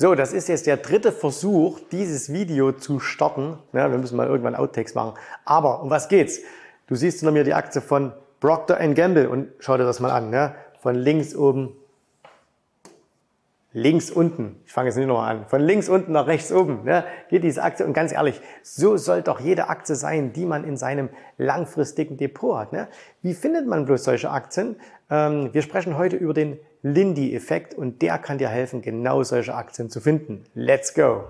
So, das ist jetzt der dritte Versuch, dieses Video zu starten. Ja, wir müssen mal irgendwann Outtakes machen. Aber um was geht's? Du siehst hinter mir die Aktie von Procter Gamble und schau dir das mal an. Ja? Von links oben links unten, ich fange jetzt nicht nochmal an, von links unten nach rechts oben, ne, geht diese Aktie. Und ganz ehrlich, so soll doch jede Aktie sein, die man in seinem langfristigen Depot hat. Ne? Wie findet man bloß solche Aktien? Ähm, wir sprechen heute über den Lindy-Effekt und der kann dir helfen, genau solche Aktien zu finden. Let's go!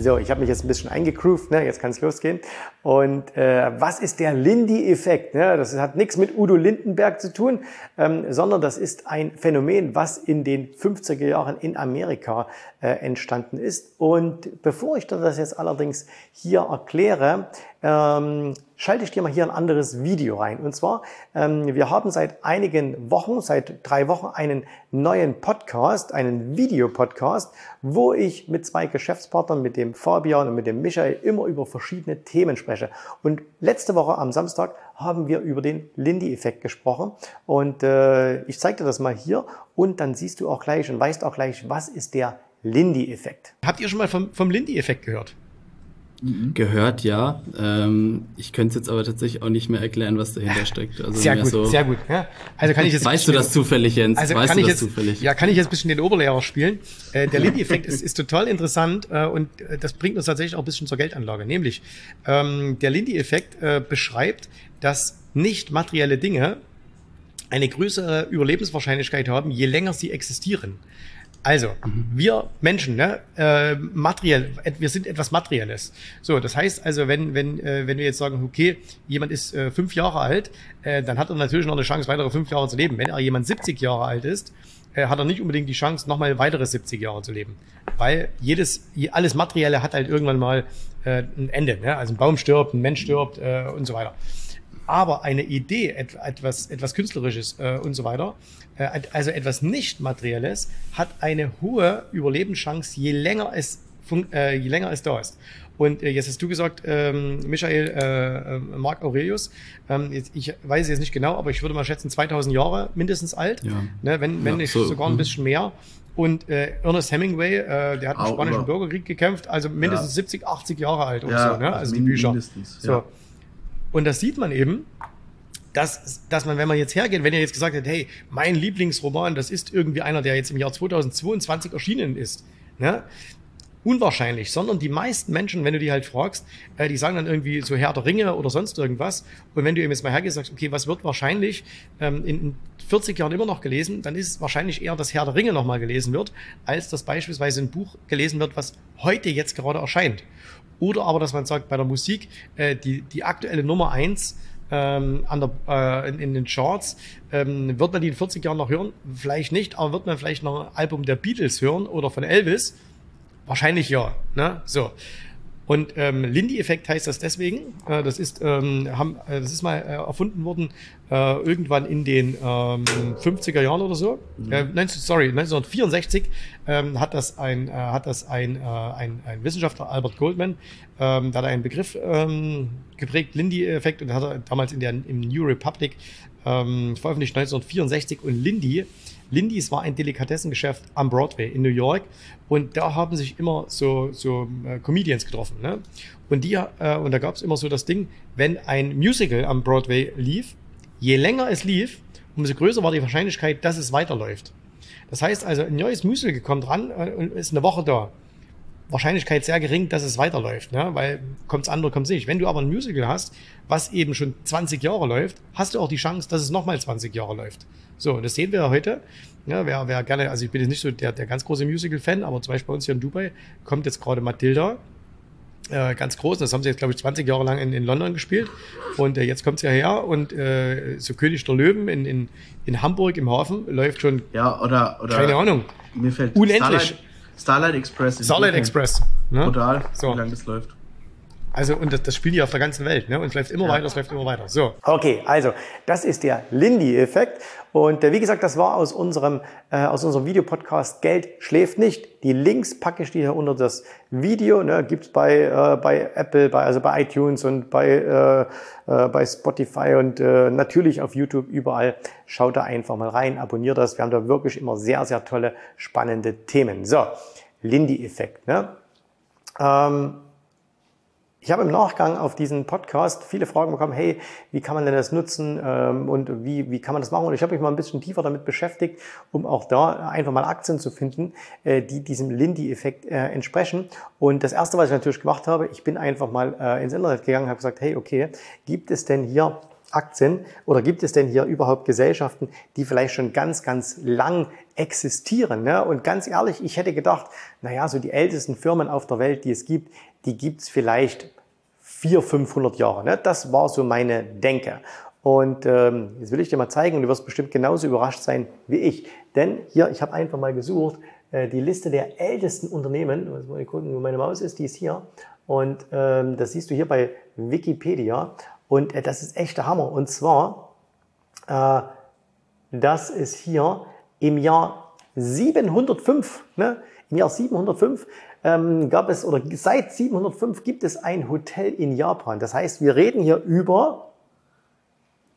So, ich habe mich jetzt ein bisschen eingegroovt, ne? jetzt kann es losgehen. Und äh, was ist der Lindy-Effekt? Ne? Das hat nichts mit Udo Lindenberg zu tun, ähm, sondern das ist ein Phänomen, was in den 50er Jahren in Amerika äh, entstanden ist. Und bevor ich das jetzt allerdings hier erkläre, ähm, schalte ich dir mal hier ein anderes Video rein. Und zwar, ähm, wir haben seit einigen Wochen, seit drei Wochen einen neuen Podcast, einen Videopodcast, wo ich mit zwei Geschäftspartnern, mit dem Fabian und mit dem Michael, immer über verschiedene Themen spreche. Und letzte Woche am Samstag haben wir über den Lindy-Effekt gesprochen. Und äh, ich zeige dir das mal hier und dann siehst du auch gleich und weißt auch gleich, was ist der Lindy-Effekt. Habt ihr schon mal vom, vom Lindy-Effekt gehört? Mhm. Gehört, ja. Ähm, ich könnte es jetzt aber tatsächlich auch nicht mehr erklären, was dahinter steckt. Also sehr gut, so sehr gut. Ja. Also kann ich jetzt weißt du das zufällig, Jens? Also weißt kann du ich das jetzt, zufällig? Ja, kann ich jetzt ein bisschen den Oberlehrer spielen. Äh, der Lindy-Effekt ist, ist total interessant äh, und äh, das bringt uns tatsächlich auch ein bisschen zur Geldanlage. Nämlich, ähm, der Lindy-Effekt äh, beschreibt, dass nicht materielle Dinge eine größere Überlebenswahrscheinlichkeit haben, je länger sie existieren. Also, mhm. wir Menschen, ne, äh, materiell, wir sind etwas Materielles. So, das heißt also, wenn, wenn, äh, wenn wir jetzt sagen, okay, jemand ist äh, fünf Jahre alt, äh, dann hat er natürlich noch eine Chance, weitere fünf Jahre zu leben. Wenn er jemand 70 Jahre alt ist, äh, hat er nicht unbedingt die Chance, nochmal weitere 70 Jahre zu leben. Weil jedes, alles Materielle hat halt irgendwann mal äh, ein Ende. Ne? Also ein Baum stirbt, ein Mensch stirbt äh, und so weiter aber eine Idee, etwas, etwas Künstlerisches äh, und so weiter, äh, also etwas nicht Materielles, hat eine hohe Überlebenschance, je länger es, äh, je länger es da ist. Und äh, jetzt hast du gesagt, ähm, Michael, äh, äh, Mark Aurelius, ähm, jetzt, ich weiß jetzt nicht genau, aber ich würde mal schätzen 2000 Jahre mindestens alt, ja. ne, wenn, wenn ja, nicht so, sogar ein mhm. bisschen mehr. Und äh, Ernest Hemingway, äh, der hat im Spanischen Bürgerkrieg gekämpft, also mindestens ja. 70, 80 Jahre alt oder so, ne? also, also die Bücher. Mindestens, so. Und das sieht man eben, dass, dass man, wenn man jetzt hergeht, wenn ihr jetzt gesagt hättet, hey, mein Lieblingsroman, das ist irgendwie einer, der jetzt im Jahr 2022 erschienen ist, ne? unwahrscheinlich, sondern die meisten Menschen, wenn du die halt fragst, äh, die sagen dann irgendwie so Herr der Ringe oder sonst irgendwas. Und wenn du eben jetzt mal hergehst, sagst, okay, was wird wahrscheinlich ähm, in 40 Jahren immer noch gelesen, dann ist es wahrscheinlich eher, dass Herr der Ringe nochmal gelesen wird, als dass beispielsweise ein Buch gelesen wird, was heute jetzt gerade erscheint. Oder aber, dass man sagt, bei der Musik, äh, die, die aktuelle Nummer eins ähm, an der, äh, in, in den Charts, ähm, wird man die in 40 Jahren noch hören? Vielleicht nicht, aber wird man vielleicht noch ein Album der Beatles hören oder von Elvis? Wahrscheinlich ja. Ne? So. Und ähm, Lindy-Effekt heißt das deswegen. Äh, das ist ähm, haben, äh, das ist mal äh, erfunden worden äh, irgendwann in den ähm, 50er Jahren oder so. Mhm. Äh, 19, sorry, 1964 ähm, hat das ein äh, hat das ein, äh, ein ein Wissenschaftler Albert Goldman, ähm, da hat er einen Begriff ähm, geprägt, Lindy-Effekt, und hat er damals in der im New Republic ähm, veröffentlicht 1964 und Lindy Lindys war ein Delikatessengeschäft am Broadway in New York und da haben sich immer so, so äh, Comedians getroffen. Ne? Und, die, äh, und da gab es immer so das Ding, wenn ein Musical am Broadway lief, je länger es lief, umso größer war die Wahrscheinlichkeit, dass es weiterläuft. Das heißt also, ein neues Musical kommt ran äh, und ist eine Woche da. Wahrscheinlichkeit sehr gering, dass es weiterläuft, ne? weil kommt's andere, kommt's nicht. Wenn du aber ein Musical hast, was eben schon 20 Jahre läuft, hast du auch die Chance, dass es nochmal 20 Jahre läuft. So, das sehen wir heute. Ja, wer, wer gerne, also ich bin jetzt nicht so der, der ganz große Musical-Fan, aber zum Beispiel bei uns hier in Dubai kommt jetzt gerade Matilda. Äh, ganz groß, das haben sie jetzt, glaube ich, 20 Jahre lang in, in London gespielt. Und äh, jetzt kommt sie ja her und äh, so König der Löwen in, in, in Hamburg im Hafen läuft schon. Ja, oder. oder keine Ahnung. Mir fällt Unendlich. Starlight, Starlight Express. Starlight Express. Ne? Total, so. wie lange das läuft. Also, und das, das spielen die auf der ganzen Welt, ne? Und es läuft immer ja. weiter, es läuft immer weiter. So. Okay, also, das ist der Lindy-Effekt. Und äh, wie gesagt, das war aus unserem, äh, aus unserem Videopodcast Geld schläft nicht. Die Links packe ich dir hier unter das Video. Ne? Gibt's bei, äh, bei Apple, bei, also bei iTunes und bei, äh, äh, bei Spotify und äh, natürlich auf YouTube überall. Schaut da einfach mal rein, abonniert das. Wir haben da wirklich immer sehr, sehr tolle, spannende Themen. So, Lindy-Effekt. Ne? Ähm, ich habe im Nachgang auf diesen Podcast viele Fragen bekommen, hey, wie kann man denn das nutzen ähm, und wie, wie kann man das machen? Und ich habe mich mal ein bisschen tiefer damit beschäftigt, um auch da einfach mal Aktien zu finden, äh, die diesem Lindy-Effekt äh, entsprechen. Und das Erste, was ich natürlich gemacht habe, ich bin einfach mal äh, ins Internet gegangen und habe gesagt, hey, okay, gibt es denn hier Aktien oder gibt es denn hier überhaupt Gesellschaften, die vielleicht schon ganz, ganz lang existieren? Ne? Und ganz ehrlich, ich hätte gedacht, naja, so die ältesten Firmen auf der Welt, die es gibt, die gibt's vielleicht 400, 500 Jahre. Ne? Das war so meine Denke. Und ähm, jetzt will ich dir mal zeigen, und du wirst bestimmt genauso überrascht sein wie ich. Denn hier, ich habe einfach mal gesucht, äh, die Liste der ältesten Unternehmen, muss mal gucken, wo meine Maus ist, die ist hier. Und ähm, das siehst du hier bei Wikipedia. Und äh, das ist echt der Hammer. Und zwar, äh, das ist hier im Jahr 705. Ne? Im Jahr 705 ähm, gab es, oder seit 705 gibt es ein Hotel in Japan. Das heißt, wir reden hier über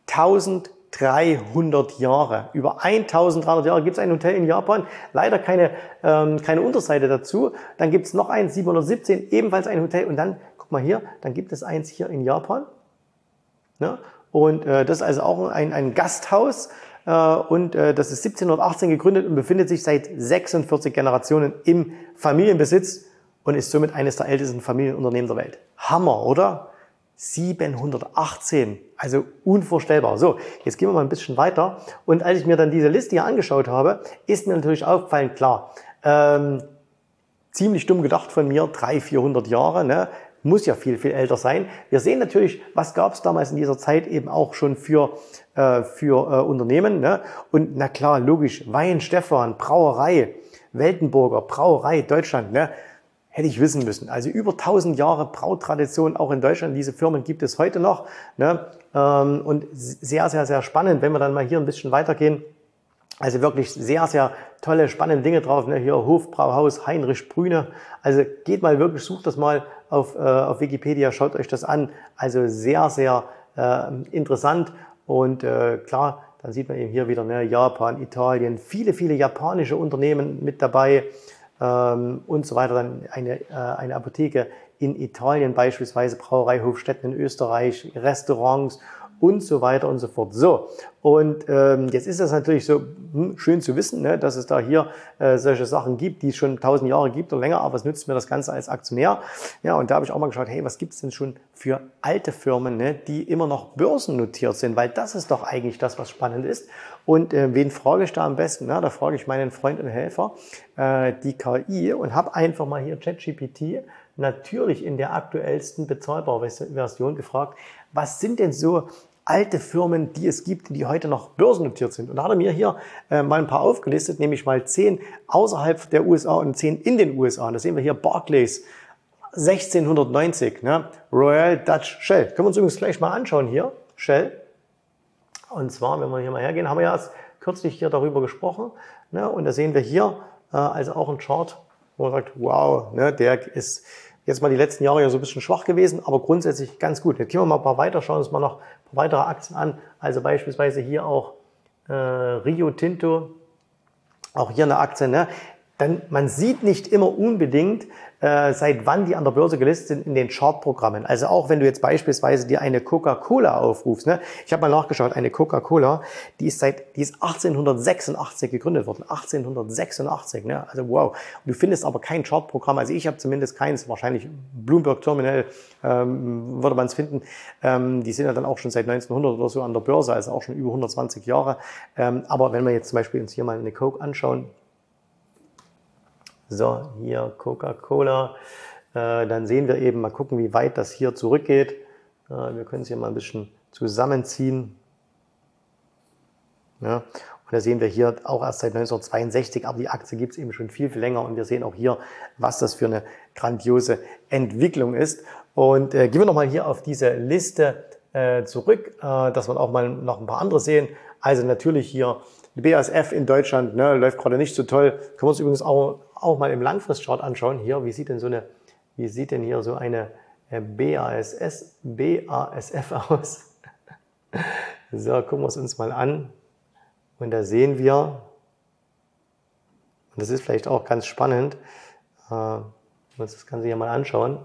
1300 Jahre. Über 1300 Jahre gibt es ein Hotel in Japan. Leider keine, ähm, keine Unterseite dazu. Dann gibt es noch eins, 717, ebenfalls ein Hotel. Und dann, guck mal hier, dann gibt es eins hier in Japan. Ja? Und äh, das ist also auch ein, ein Gasthaus. Äh, und äh, das ist 1718 gegründet und befindet sich seit 46 Generationen im Familienbesitz und ist somit eines der ältesten Familienunternehmen der Welt. Hammer, oder? 718, also unvorstellbar. So, jetzt gehen wir mal ein bisschen weiter. Und als ich mir dann diese Liste hier angeschaut habe, ist mir natürlich aufgefallen, klar, ähm, ziemlich dumm gedacht von mir, 300, 400 Jahre, ne? Muss ja viel, viel älter sein. Wir sehen natürlich, was gab es damals in dieser Zeit eben auch schon für, äh, für äh, Unternehmen. Ne? Und na klar, logisch, Wein Stefan, Brauerei, Weltenburger, Brauerei, Deutschland. Ne? Hätte ich wissen müssen. Also über 1000 Jahre Brautradition auch in Deutschland. Diese Firmen gibt es heute noch. Ne? Ähm, und sehr, sehr, sehr spannend, wenn wir dann mal hier ein bisschen weitergehen. Also wirklich sehr, sehr tolle, spannende Dinge drauf. Ne? Hier Hofbrauhaus Heinrich Brüne. Also geht mal wirklich, sucht das mal auf, äh, auf Wikipedia, schaut euch das an. Also sehr, sehr äh, interessant. Und äh, klar, dann sieht man eben hier wieder ne, Japan, Italien, viele, viele japanische Unternehmen mit dabei ähm, und so weiter. Dann eine, äh, eine Apotheke in Italien beispielsweise, Brauerei Hofstetten in Österreich, Restaurants und so weiter und so fort. So, und ähm, jetzt ist das natürlich so hm, schön zu wissen, ne, dass es da hier äh, solche Sachen gibt, die es schon tausend Jahre gibt oder länger, aber es nützt mir das Ganze als Aktionär. Ja, und da habe ich auch mal geschaut, hey, was gibt es denn schon für alte Firmen, ne, die immer noch börsennotiert sind, weil das ist doch eigentlich das, was spannend ist. Und äh, wen frage ich da am besten? Na, da frage ich meinen Freund und Helfer, äh, die KI, und habe einfach mal hier ChatGPT natürlich in der aktuellsten bezahlbaren Version gefragt, was sind denn so alte Firmen, die es gibt, die heute noch börsennotiert sind. Und da hat er mir hier äh, mal ein paar aufgelistet, nämlich mal zehn außerhalb der USA und zehn in den USA. Und da sehen wir hier Barclays, 1690, ne? Royal Dutch Shell. Können wir uns übrigens gleich mal anschauen hier, Shell. Und zwar, wenn wir hier mal hergehen, haben wir ja erst kürzlich hier darüber gesprochen. Ne? Und da sehen wir hier äh, also auch ein Chart, wo man sagt, wow, ne, der ist jetzt mal die letzten Jahre ja so ein bisschen schwach gewesen, aber grundsätzlich ganz gut. Jetzt gehen wir mal ein paar weiter, schauen uns mal noch weitere Aktien an. Also beispielsweise hier auch äh, Rio Tinto, auch hier eine Aktie. Ne? Denn man sieht nicht immer unbedingt, äh, seit wann die an der Börse gelistet sind in den Chartprogrammen. Also auch wenn du jetzt beispielsweise dir eine Coca-Cola aufrufst. Ne? Ich habe mal nachgeschaut, eine Coca-Cola, die ist seit, die ist 1886 gegründet worden. 1886, ne? Also wow. Und du findest aber kein Chartprogramm. Also ich habe zumindest keins. Wahrscheinlich Bloomberg Terminal ähm, würde man es finden. Ähm, die sind ja dann auch schon seit 1900 oder so an der Börse, also auch schon über 120 Jahre. Ähm, aber wenn wir jetzt zum Beispiel uns hier mal eine Coke anschauen, so, hier Coca-Cola. Äh, dann sehen wir eben, mal gucken, wie weit das hier zurückgeht. Äh, wir können es hier mal ein bisschen zusammenziehen. Ja. Und da sehen wir hier auch erst seit 1962, aber die Aktie gibt es eben schon viel, viel länger. Und wir sehen auch hier, was das für eine grandiose Entwicklung ist. Und äh, gehen wir nochmal hier auf diese Liste äh, zurück, äh, dass wir auch mal noch ein paar andere sehen. Also natürlich hier die BASF in Deutschland ne, läuft gerade nicht so toll. Können wir uns übrigens auch, auch mal im Langfristchart anschauen. Hier, wie sieht denn so eine, wie sieht denn hier so eine äh, BASS, BASF aus? so, gucken wir es uns mal an. Und da sehen wir, und das ist vielleicht auch ganz spannend, äh, uns das Ganze hier mal anschauen,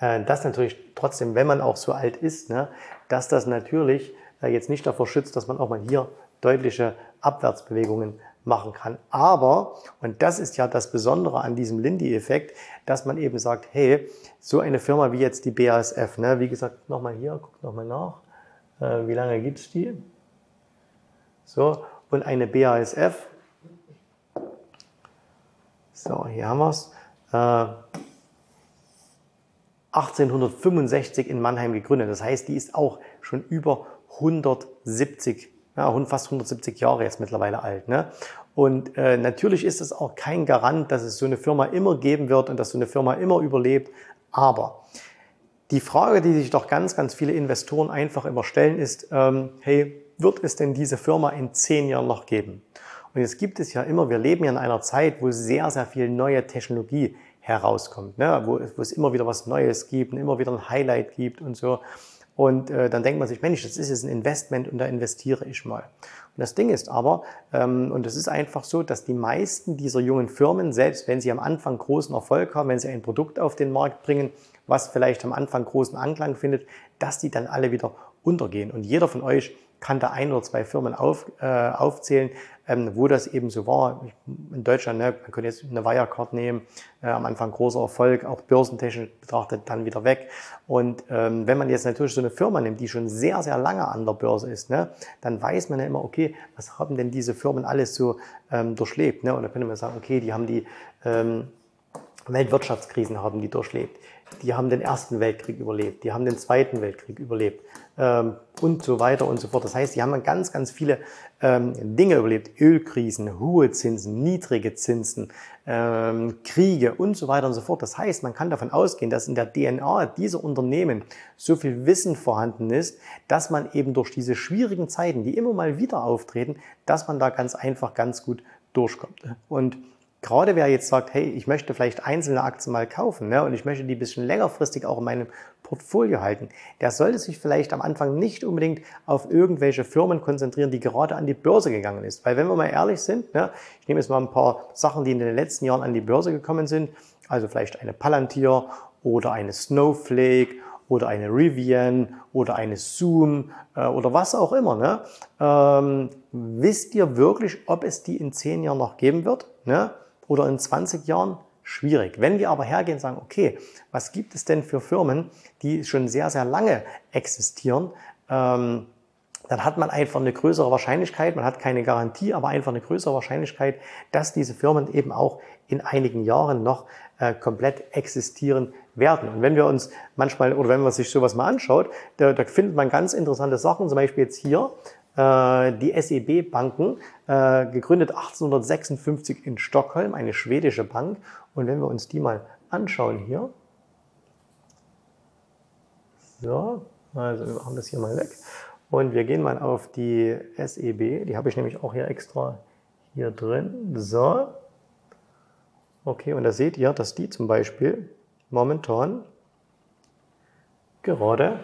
äh, dass natürlich trotzdem, wenn man auch so alt ist, ne, dass das natürlich äh, jetzt nicht davor schützt, dass man auch mal hier deutliche Abwärtsbewegungen machen kann. Aber, und das ist ja das Besondere an diesem Lindy-Effekt, dass man eben sagt, hey, so eine Firma wie jetzt die BASF, ne, wie gesagt, nochmal hier, guckt nochmal nach, äh, wie lange gibt's die? So, und eine BASF, so, hier haben wir's, äh, 1865 in Mannheim gegründet. Das heißt, die ist auch schon über 170 ja, fast 170 Jahre jetzt mittlerweile alt. Ne? Und äh, natürlich ist es auch kein Garant, dass es so eine Firma immer geben wird und dass so eine Firma immer überlebt. Aber die Frage, die sich doch ganz, ganz viele Investoren einfach immer stellen, ist, ähm, hey, wird es denn diese Firma in zehn Jahren noch geben? Und jetzt gibt es ja immer, wir leben ja in einer Zeit, wo sehr, sehr viel neue Technologie herauskommt, ne? wo, wo es immer wieder was Neues gibt und immer wieder ein Highlight gibt und so. Und äh, dann denkt man sich, Mensch, das ist jetzt ein Investment und da investiere ich mal. Und das Ding ist aber, ähm, und es ist einfach so, dass die meisten dieser jungen Firmen, selbst wenn sie am Anfang großen Erfolg haben, wenn sie ein Produkt auf den Markt bringen, was vielleicht am Anfang großen Anklang findet, dass die dann alle wieder untergehen. Und jeder von euch kann da ein oder zwei Firmen auf, äh, aufzählen, ähm, wo das eben so war. In Deutschland, ne, man könnte jetzt eine Wirecard nehmen, äh, am Anfang großer Erfolg, auch börsentechnisch betrachtet, dann wieder weg. Und ähm, wenn man jetzt natürlich so eine Firma nimmt, die schon sehr, sehr lange an der Börse ist, ne, dann weiß man ja immer, okay, was haben denn diese Firmen alles so ähm, durchlebt? Ne? Und da könnte man sagen, okay, die haben die ähm, Weltwirtschaftskrisen haben die durchlebt. Die haben den Ersten Weltkrieg überlebt, die haben den Zweiten Weltkrieg überlebt ähm, und so weiter und so fort. Das heißt, die haben ganz, ganz viele ähm, Dinge überlebt. Ölkrisen, hohe Zinsen, niedrige Zinsen, ähm, Kriege und so weiter und so fort. Das heißt, man kann davon ausgehen, dass in der DNA dieser Unternehmen so viel Wissen vorhanden ist, dass man eben durch diese schwierigen Zeiten, die immer mal wieder auftreten, dass man da ganz einfach ganz gut durchkommt. Und Gerade wer jetzt sagt, hey, ich möchte vielleicht einzelne Aktien mal kaufen ne, und ich möchte die bisschen längerfristig auch in meinem Portfolio halten, der sollte sich vielleicht am Anfang nicht unbedingt auf irgendwelche Firmen konzentrieren, die gerade an die Börse gegangen ist. Weil wenn wir mal ehrlich sind, ne, ich nehme jetzt mal ein paar Sachen, die in den letzten Jahren an die Börse gekommen sind, also vielleicht eine Palantir oder eine Snowflake oder eine Rivian oder eine Zoom äh, oder was auch immer. Ne? Ähm, wisst ihr wirklich, ob es die in zehn Jahren noch geben wird? Ne? Oder in 20 Jahren schwierig. Wenn wir aber hergehen und sagen, okay, was gibt es denn für Firmen, die schon sehr, sehr lange existieren, ähm, dann hat man einfach eine größere Wahrscheinlichkeit, man hat keine Garantie, aber einfach eine größere Wahrscheinlichkeit, dass diese Firmen eben auch in einigen Jahren noch äh, komplett existieren werden. Und wenn wir uns manchmal oder wenn man sich sowas mal anschaut, da, da findet man ganz interessante Sachen, zum Beispiel jetzt hier die SEB-Banken, äh, gegründet 1856 in Stockholm, eine schwedische Bank. Und wenn wir uns die mal anschauen hier, so, also wir machen das hier mal weg. Und wir gehen mal auf die SEB, die habe ich nämlich auch hier extra hier drin. So, okay, und da seht ihr, dass die zum Beispiel momentan gerade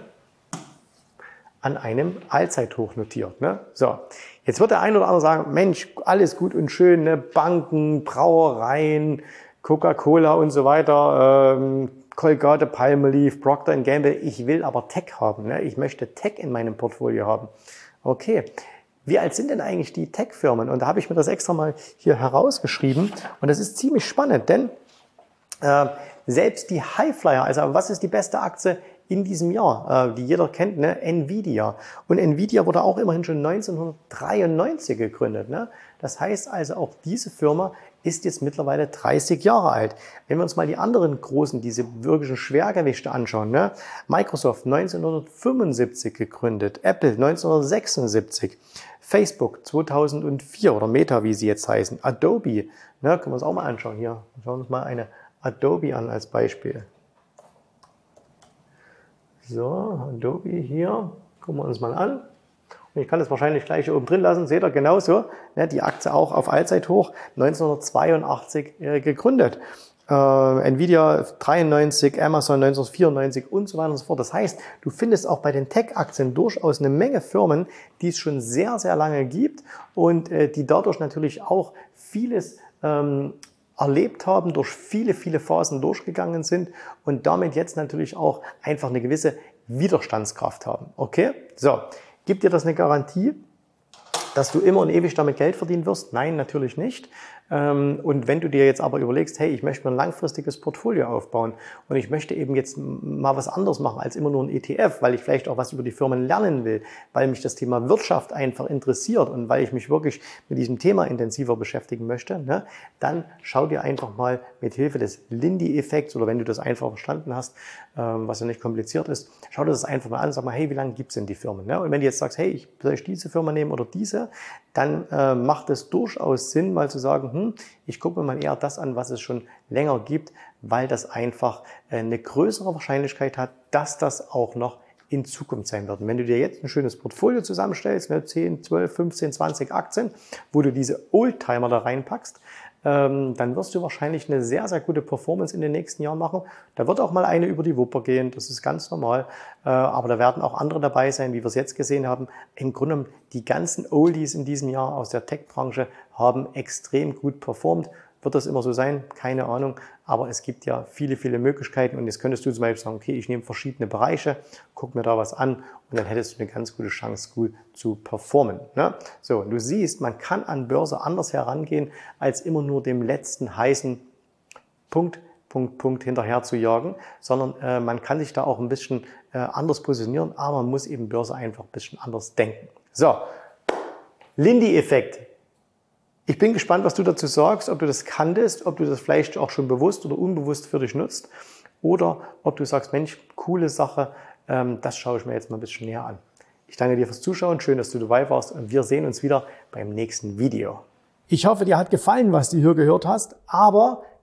an einem Allzeithoch notiert. Ne? So, jetzt wird der ein oder andere sagen, Mensch, alles gut und schön, ne? Banken, Brauereien, Coca-Cola und so weiter, ähm, Colgate, Palmolive, Procter Gamble. Ich will aber Tech haben. Ne? Ich möchte Tech in meinem Portfolio haben. Okay. Wie alt sind denn eigentlich die Tech-Firmen? Und da habe ich mir das extra mal hier herausgeschrieben. Und das ist ziemlich spannend, denn äh, selbst die Highflyer, also was ist die beste Aktie in diesem Jahr, äh, die jeder kennt, ne? Nvidia. Und Nvidia wurde auch immerhin schon 1993 gegründet. Ne? Das heißt also, auch diese Firma ist jetzt mittlerweile 30 Jahre alt. Wenn wir uns mal die anderen großen, diese wirklichen Schwergewichte anschauen, ne? Microsoft 1975 gegründet, Apple 1976, Facebook 2004 oder Meta, wie sie jetzt heißen. Adobe, ne, können wir uns auch mal anschauen. Hier, schauen wir uns mal eine Adobe an als Beispiel. So, Adobe hier, gucken wir uns mal an. Und ich kann das wahrscheinlich gleich hier oben drin lassen, seht ihr genauso. Ne, die Aktie auch auf Allzeithoch, 1982 äh, gegründet. Äh, Nvidia 93, Amazon 1994 und so weiter und so fort. Das heißt, du findest auch bei den Tech-Aktien durchaus eine Menge Firmen, die es schon sehr, sehr lange gibt und äh, die dadurch natürlich auch vieles ähm, erlebt haben, durch viele, viele Phasen durchgegangen sind und damit jetzt natürlich auch einfach eine gewisse Widerstandskraft haben. Okay? So, gibt dir das eine Garantie, dass du immer und ewig damit Geld verdienen wirst? Nein, natürlich nicht. Ähm, und wenn du dir jetzt aber überlegst, hey, ich möchte mir ein langfristiges Portfolio aufbauen und ich möchte eben jetzt mal was anderes machen als immer nur ein ETF, weil ich vielleicht auch was über die Firmen lernen will, weil mich das Thema Wirtschaft einfach interessiert und weil ich mich wirklich mit diesem Thema intensiver beschäftigen möchte, ne, dann schau dir einfach mal mit Hilfe des Lindy-Effekts oder wenn du das einfach verstanden hast, ähm, was ja nicht kompliziert ist, schau dir das einfach mal an, sag mal, hey, wie lange gibt's denn die Firmen? Ne? Und wenn du jetzt sagst, hey, ich soll ich diese Firma nehmen oder diese, dann äh, macht es durchaus Sinn, mal zu sagen, hm, ich gucke mir mal eher das an, was es schon länger gibt, weil das einfach äh, eine größere Wahrscheinlichkeit hat, dass das auch noch in Zukunft sein wird. Und wenn du dir jetzt ein schönes Portfolio zusammenstellst, ne, 10, 12, 15, 20 Aktien, wo du diese Oldtimer da reinpackst, dann wirst du wahrscheinlich eine sehr, sehr gute Performance in den nächsten Jahren machen. Da wird auch mal eine über die Wupper gehen, das ist ganz normal. Äh, aber da werden auch andere dabei sein, wie wir es jetzt gesehen haben. Im Grunde die ganzen Oldies in diesem Jahr aus der Tech-Branche haben extrem gut performt. Wird das immer so sein? Keine Ahnung. Aber es gibt ja viele, viele Möglichkeiten. Und jetzt könntest du zum Beispiel sagen, okay, ich nehme verschiedene Bereiche, guck mir da was an und dann hättest du eine ganz gute Chance, gut zu performen. Ne? So, und du siehst, man kann an Börse anders herangehen, als immer nur dem letzten heißen Punkt Punkt, Punkt hinterher zu jagen, sondern äh, man kann sich da auch ein bisschen äh, anders positionieren, aber man muss eben Börse einfach ein bisschen anders denken. So, Lindy-Effekt. Ich bin gespannt, was du dazu sagst, ob du das kanntest, ob du das vielleicht auch schon bewusst oder unbewusst für dich nutzt oder ob du sagst, Mensch, coole Sache, ähm, das schaue ich mir jetzt mal ein bisschen näher an. Ich danke dir fürs Zuschauen, schön, dass du dabei warst und wir sehen uns wieder beim nächsten Video. Ich hoffe, dir hat gefallen, was du hier gehört hast, aber